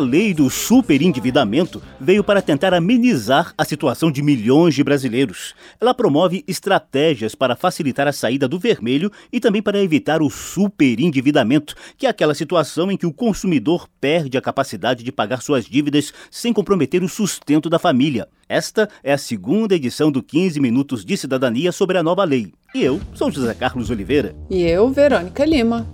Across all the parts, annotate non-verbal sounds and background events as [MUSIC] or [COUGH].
Lei do superendividamento veio para tentar amenizar a situação de milhões de brasileiros. Ela promove estratégias para facilitar a saída do vermelho e também para evitar o superendividamento, que é aquela situação em que o consumidor perde a capacidade de pagar suas dívidas sem comprometer o sustento da família. Esta é a segunda edição do 15 Minutos de Cidadania sobre a nova lei. E eu sou José Carlos Oliveira. E eu, Verônica Lima.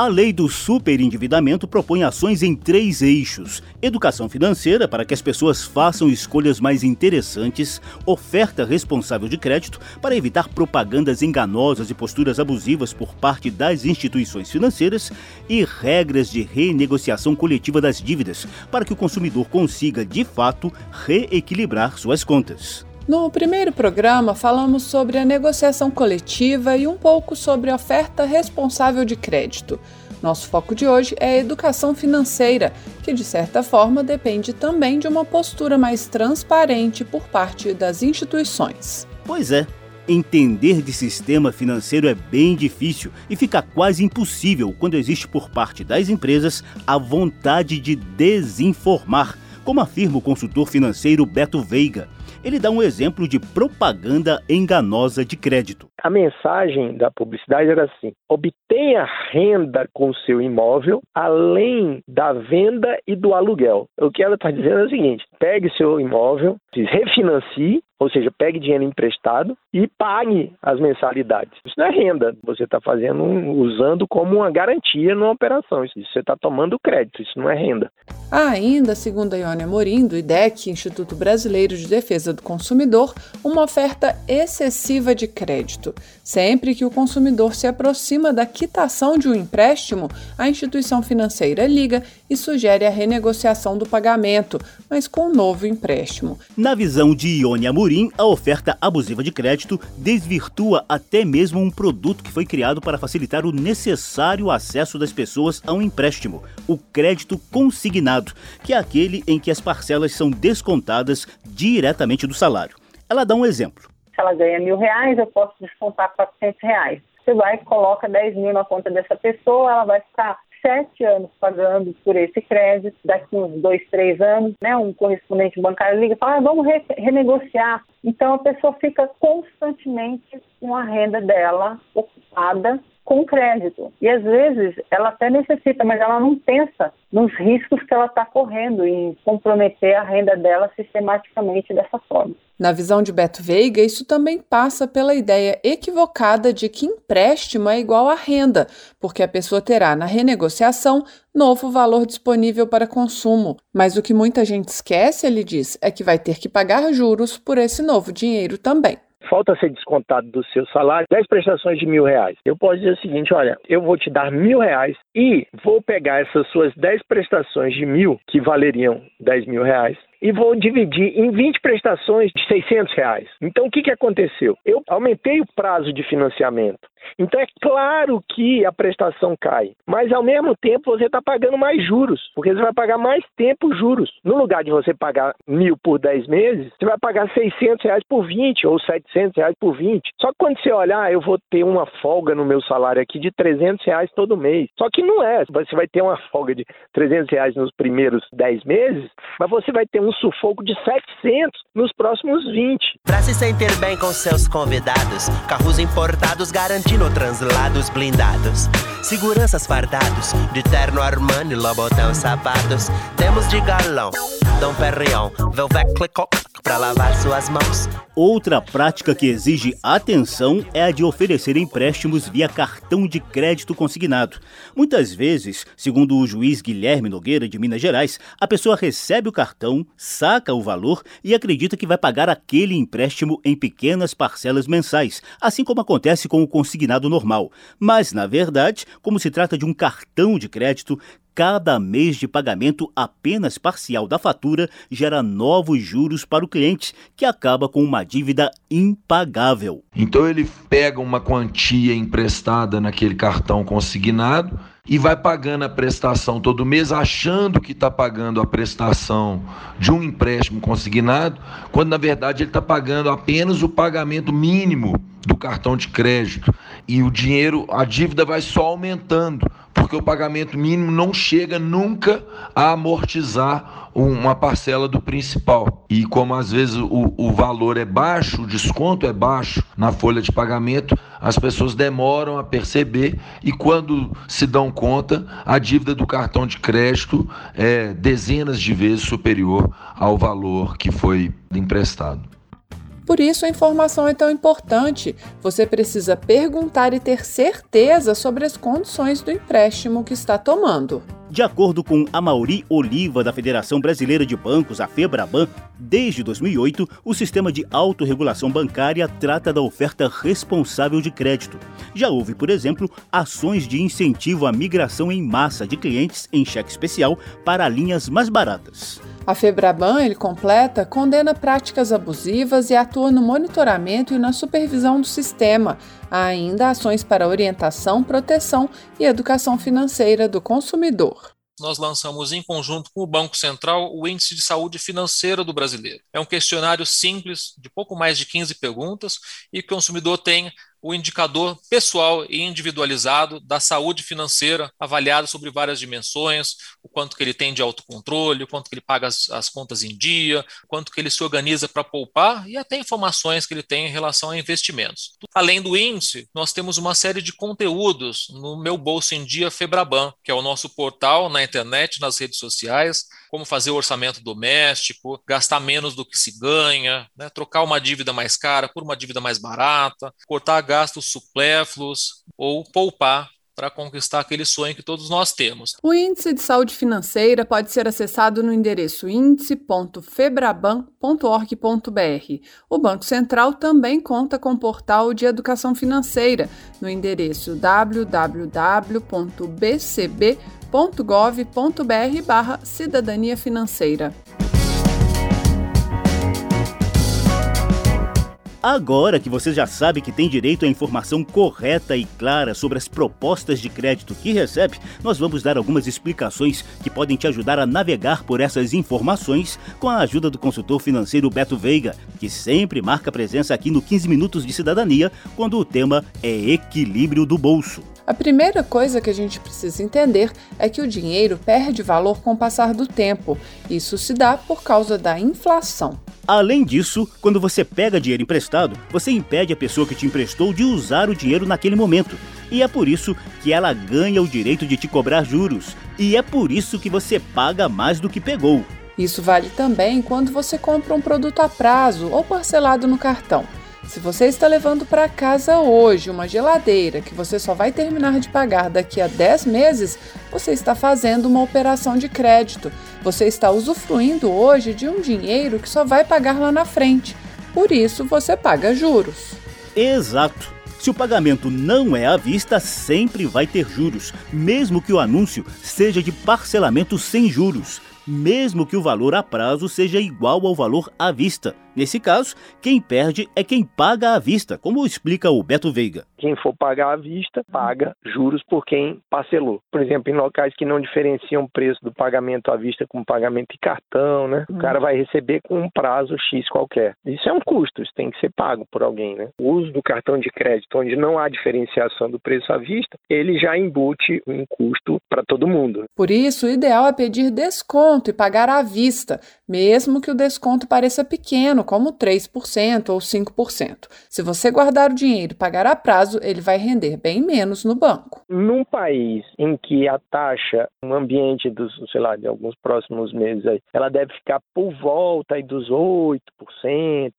A lei do superendividamento propõe ações em três eixos: educação financeira para que as pessoas façam escolhas mais interessantes, oferta responsável de crédito para evitar propagandas enganosas e posturas abusivas por parte das instituições financeiras. E regras de renegociação coletiva das dívidas para que o consumidor consiga, de fato, reequilibrar suas contas. No primeiro programa, falamos sobre a negociação coletiva e um pouco sobre a oferta responsável de crédito. Nosso foco de hoje é a educação financeira, que de certa forma depende também de uma postura mais transparente por parte das instituições. Pois é, entender de sistema financeiro é bem difícil e fica quase impossível quando existe por parte das empresas a vontade de desinformar, como afirma o consultor financeiro Beto Veiga. Ele dá um exemplo de propaganda enganosa de crédito. A mensagem da publicidade era assim: obtenha renda com seu imóvel além da venda e do aluguel. O que ela está dizendo é o seguinte: pegue seu imóvel, se refinancie, ou seja, pegue dinheiro emprestado e pague as mensalidades. Isso não é renda, você está fazendo, usando como uma garantia numa operação. Isso você está tomando crédito, isso não é renda. Há ainda, segundo a Ione Amorim, do IDEC, Instituto Brasileiro de Defesa do Consumidor, uma oferta excessiva de crédito. Sempre que o consumidor se aproxima da quitação de um empréstimo, a instituição financeira liga e sugere a renegociação do pagamento, mas com um novo empréstimo. Na visão de Ione Amorim, a oferta abusiva de crédito desvirtua até mesmo um produto que foi criado para facilitar o necessário acesso das pessoas a um empréstimo, o crédito consignado, que é aquele em que as parcelas são descontadas diretamente do salário. Ela dá um exemplo. Se ela ganha mil reais, eu posso descontar 400 reais. Você vai e coloca 10 mil na conta dessa pessoa, ela vai ficar sete anos pagando por esse crédito, daqui uns dois, três anos, né, um correspondente bancário liga e fala, ah, vamos re renegociar. Então a pessoa fica constantemente com a renda dela ocupada com crédito. E às vezes ela até necessita, mas ela não pensa nos riscos que ela está correndo em comprometer a renda dela sistematicamente dessa forma. Na visão de Beto Veiga, isso também passa pela ideia equivocada de que empréstimo é igual a renda, porque a pessoa terá na renegociação novo valor disponível para consumo. Mas o que muita gente esquece, ele diz, é que vai ter que pagar juros por esse novo dinheiro também falta ser descontado do seu salário 10 prestações de mil reais. Eu posso dizer o seguinte: olha, eu vou te dar mil reais e vou pegar essas suas 10 prestações de mil, que valeriam 10 mil reais, e vou dividir em 20 prestações de 600 reais. Então, o que, que aconteceu? Eu aumentei o prazo de financiamento. Então, é claro que a prestação cai, mas ao mesmo tempo você está pagando mais juros, porque você vai pagar mais tempo juros. No lugar de você pagar mil por 10 meses, você vai pagar 600 reais por 20 ou 700 reais por 20. Só que quando você olhar, ah, eu vou ter uma folga no meu salário aqui de 300 reais todo mês. Só que não é. Você vai ter uma folga de 300 reais nos primeiros 10 meses, mas você vai ter um sufoco de 700 nos próximos 20. Para se sentir bem com seus convidados, carros importados garantindo translados blindados. Seguranças fardados, de terno Armani, Lobotão sapatos. Temos de galão, Dom Perrion, Velvet Clicot, para lavar suas mãos. Outra prática que exige atenção é a de oferecer empréstimos via cartão de crédito consignado. Muitas vezes, segundo o juiz Guilherme Nogueira de Minas Gerais, a pessoa recebe o cartão, saca o valor e acredita que vai pagar aquele empréstimo em pequenas parcelas mensais, assim como acontece com o consignado normal. Mas, na verdade, como se trata de um cartão de crédito, cada mês de pagamento apenas parcial da fatura gera novos juros para o cliente, que acaba com uma dívida impagável. Então ele pega uma quantia emprestada naquele cartão consignado e vai pagando a prestação todo mês, achando que está pagando a prestação de um empréstimo consignado, quando na verdade ele está pagando apenas o pagamento mínimo do cartão de crédito. E o dinheiro, a dívida vai só aumentando, porque o pagamento mínimo não chega nunca a amortizar uma parcela do principal. E como às vezes o, o valor é baixo, o desconto é baixo na folha de pagamento, as pessoas demoram a perceber e quando se dão conta, a dívida do cartão de crédito é dezenas de vezes superior ao valor que foi emprestado. Por isso a informação é tão importante. Você precisa perguntar e ter certeza sobre as condições do empréstimo que está tomando. De acordo com Amauri Oliva, da Federação Brasileira de Bancos, a FEBRABAN, desde 2008, o sistema de autorregulação bancária trata da oferta responsável de crédito. Já houve, por exemplo, ações de incentivo à migração em massa de clientes em cheque especial para linhas mais baratas. A Febraban, ele completa, condena práticas abusivas e atua no monitoramento e na supervisão do sistema. Há ainda ações para orientação, proteção e educação financeira do consumidor nós lançamos em conjunto com o Banco Central o Índice de Saúde Financeira do Brasileiro. É um questionário simples, de pouco mais de 15 perguntas, e que o consumidor tem o indicador pessoal e individualizado da saúde financeira, avaliado sobre várias dimensões, o quanto que ele tem de autocontrole, o quanto que ele paga as, as contas em dia, o quanto que ele se organiza para poupar e até informações que ele tem em relação a investimentos. Além do índice, nós temos uma série de conteúdos no Meu Bolso em Dia Febraban, que é o nosso portal na internet, nas redes sociais, como fazer o orçamento doméstico, gastar menos do que se ganha, né, trocar uma dívida mais cara por uma dívida mais barata, cortar gastos supérfluos ou poupar para conquistar aquele sonho que todos nós temos. O índice de saúde financeira pode ser acessado no endereço índice.febraban.org.br. O Banco Central também conta com o portal de educação financeira no endereço www.bcb.gov.br/cidadania financeira. Agora que você já sabe que tem direito à informação correta e clara sobre as propostas de crédito que recebe, nós vamos dar algumas explicações que podem te ajudar a navegar por essas informações com a ajuda do consultor financeiro Beto Veiga, que sempre marca presença aqui no 15 Minutos de Cidadania, quando o tema é equilíbrio do bolso. A primeira coisa que a gente precisa entender é que o dinheiro perde valor com o passar do tempo. Isso se dá por causa da inflação. Além disso, quando você pega dinheiro emprestado, você impede a pessoa que te emprestou de usar o dinheiro naquele momento. E é por isso que ela ganha o direito de te cobrar juros. E é por isso que você paga mais do que pegou. Isso vale também quando você compra um produto a prazo ou parcelado no cartão. Se você está levando para casa hoje uma geladeira que você só vai terminar de pagar daqui a 10 meses, você está fazendo uma operação de crédito. Você está usufruindo hoje de um dinheiro que só vai pagar lá na frente. Por isso você paga juros. Exato. Se o pagamento não é à vista, sempre vai ter juros, mesmo que o anúncio seja de parcelamento sem juros mesmo que o valor a prazo seja igual ao valor à vista. Nesse caso, quem perde é quem paga à vista, como explica o Beto Veiga. Quem for pagar à vista, paga juros por quem parcelou. Por exemplo, em locais que não diferenciam o preço do pagamento à vista com pagamento em cartão, né? O cara vai receber com um prazo X qualquer. Isso é um custo, isso tem que ser pago por alguém, né? O uso do cartão de crédito, onde não há diferenciação do preço à vista, ele já embute um custo para todo mundo. Por isso, o ideal é pedir desconto e pagar à vista, mesmo que o desconto pareça pequeno, como 3% ou 5%. Se você guardar o dinheiro e pagar a prazo, ele vai render bem menos no banco. Num país em que a taxa, no ambiente dos, sei lá, de alguns próximos meses aí, ela deve ficar por volta aí dos 8%,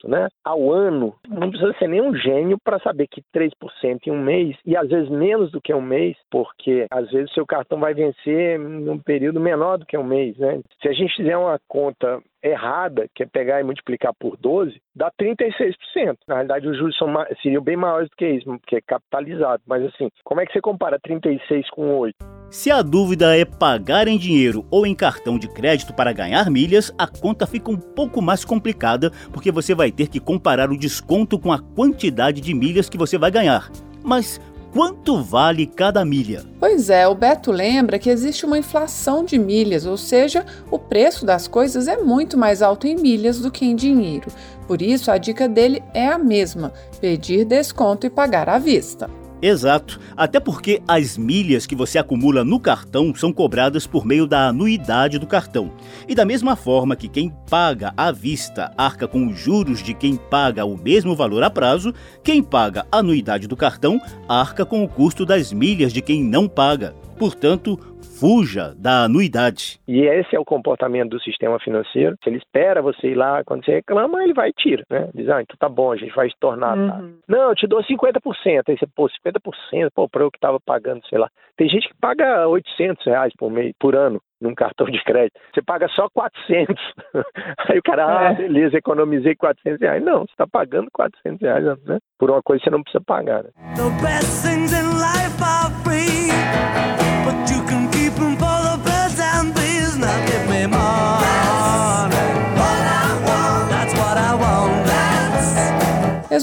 né? Ao ano, não precisa ser nenhum gênio para saber que 3% em um mês, e às vezes menos do que um mês, porque às vezes seu cartão vai vencer num período menor do que um mês, né? Se a gente fizer uma conta errada, que é pegar e multiplicar por 12, dá 36%. Na realidade, os juros são, seriam bem maiores do que isso, porque é capitalizado. Mas assim, como é que você compara 36 com 8? Se a dúvida é pagar em dinheiro ou em cartão de crédito para ganhar milhas, a conta fica um pouco mais complicada porque você vai ter que comparar o desconto com a quantidade de milhas que você vai ganhar. Mas quanto vale cada milha? Pois é, o Beto lembra que existe uma inflação de milhas, ou seja, o preço das coisas é muito mais alto em milhas do que em dinheiro. Por isso, a dica dele é a mesma: pedir desconto e pagar à vista. Exato, até porque as milhas que você acumula no cartão são cobradas por meio da anuidade do cartão. E da mesma forma que quem paga à vista arca com os juros de quem paga o mesmo valor a prazo, quem paga a anuidade do cartão arca com o custo das milhas de quem não paga. Portanto, fuja da anuidade. E esse é o comportamento do sistema financeiro. Se ele espera você ir lá, quando você reclama, ele vai e tira, né? Diz, ah, então tá bom, a gente vai tornar. Tá? Uhum. Não, eu te dou 50%. Aí você, pô, 50%, pô, pra eu que tava pagando, sei lá. Tem gente que paga 800 reais por, mês, por ano num cartão de crédito. Você paga só 400. [LAUGHS] Aí o cara, ah, é. beleza, economizei 400 reais. Não, você está pagando 400 reais, né? Por uma coisa que você não precisa pagar. Né?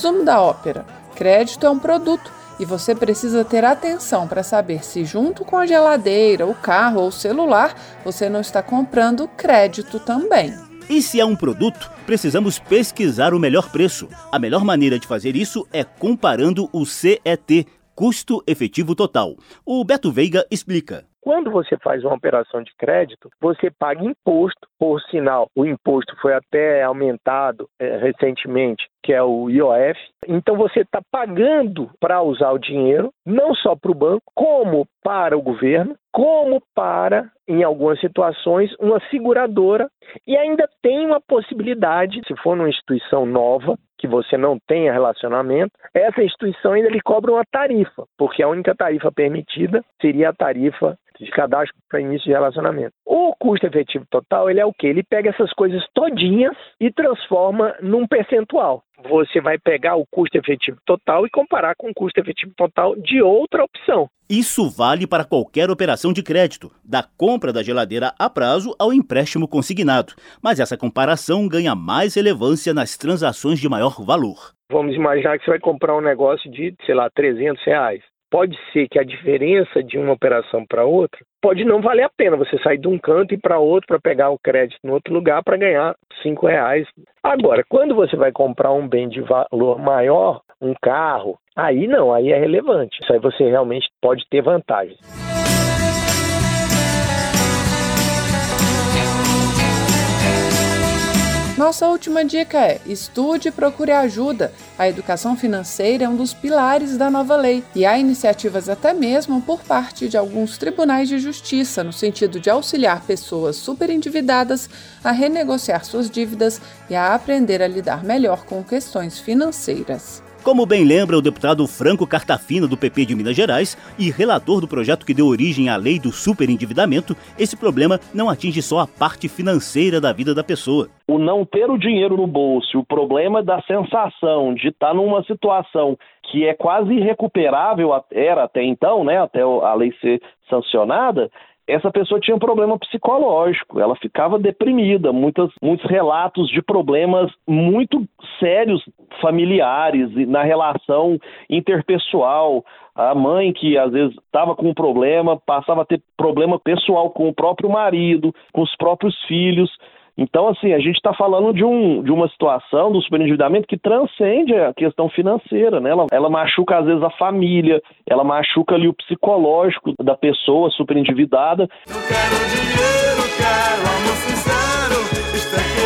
Resumo da ópera: crédito é um produto e você precisa ter atenção para saber se, junto com a geladeira, o carro ou o celular, você não está comprando crédito também. E se é um produto, precisamos pesquisar o melhor preço. A melhor maneira de fazer isso é comparando o CET, custo efetivo total. O Beto Veiga explica. Quando você faz uma operação de crédito, você paga imposto, por sinal, o imposto foi até aumentado é, recentemente, que é o IOF. Então você está pagando para usar o dinheiro, não só para o banco, como para o governo, como para, em algumas situações, uma seguradora. E ainda tem uma possibilidade, se for numa instituição nova, que você não tenha relacionamento, essa instituição ainda lhe cobra uma tarifa, porque a única tarifa permitida seria a tarifa de cadastro para início de relacionamento. O custo efetivo total, ele é o quê? Ele pega essas coisas todinhas e transforma num percentual. Você vai pegar o custo efetivo total e comparar com o custo efetivo total de outra opção. Isso vale para qualquer operação de crédito, da compra da geladeira a prazo ao empréstimo consignado. Mas essa comparação ganha mais relevância nas transações de maior valor. Vamos imaginar que você vai comprar um negócio de, sei lá, 300 reais pode ser que a diferença de uma operação para outra pode não valer a pena você sair de um canto e para outro para pegar o crédito em outro lugar para ganhar cinco reais. Agora, quando você vai comprar um bem de valor maior, um carro, aí não, aí é relevante. Isso aí você realmente pode ter vantagens. Nossa última dica é: estude e procure ajuda. A educação financeira é um dos pilares da nova lei e há iniciativas até mesmo por parte de alguns tribunais de justiça no sentido de auxiliar pessoas superendividadas a renegociar suas dívidas e a aprender a lidar melhor com questões financeiras. Como bem lembra o deputado Franco Cartafina, do PP de Minas Gerais, e relator do projeto que deu origem à lei do superendividamento, esse problema não atinge só a parte financeira da vida da pessoa. O não ter o dinheiro no bolso, o problema da sensação de estar numa situação que é quase irrecuperável, era até então, né, até a lei ser sancionada, essa pessoa tinha um problema psicológico, ela ficava deprimida, muitas, muitos relatos de problemas muito sérios familiares na relação interpessoal. A mãe que às vezes estava com um problema passava a ter problema pessoal com o próprio marido, com os próprios filhos. Então, assim, a gente está falando de, um, de uma situação do superendividamento que transcende a questão financeira, né? Ela, ela machuca, às vezes, a família, ela machuca ali o psicológico da pessoa superendividada. Eu quero dinheiro, quero amor sincero,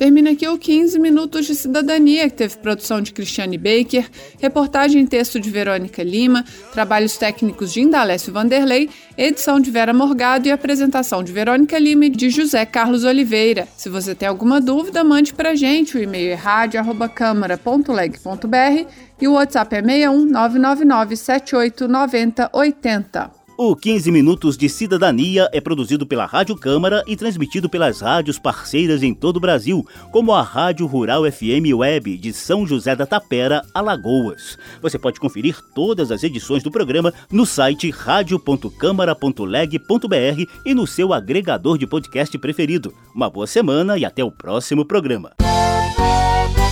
Termina aqui o 15 Minutos de Cidadania, que teve produção de Cristiane Baker, reportagem e texto de Verônica Lima, trabalhos técnicos de Indalécio Vanderlei, edição de Vera Morgado e apresentação de Verônica Lima e de José Carlos Oliveira. Se você tem alguma dúvida, mande para gente. O e-mail é rádio.câmara.leg.br e o WhatsApp é 61 999 78 90 80. O 15 Minutos de Cidadania é produzido pela Rádio Câmara e transmitido pelas rádios parceiras em todo o Brasil, como a Rádio Rural FM Web de São José da Tapera, Alagoas. Você pode conferir todas as edições do programa no site radio.câmara.leg.br e no seu agregador de podcast preferido. Uma boa semana e até o próximo programa.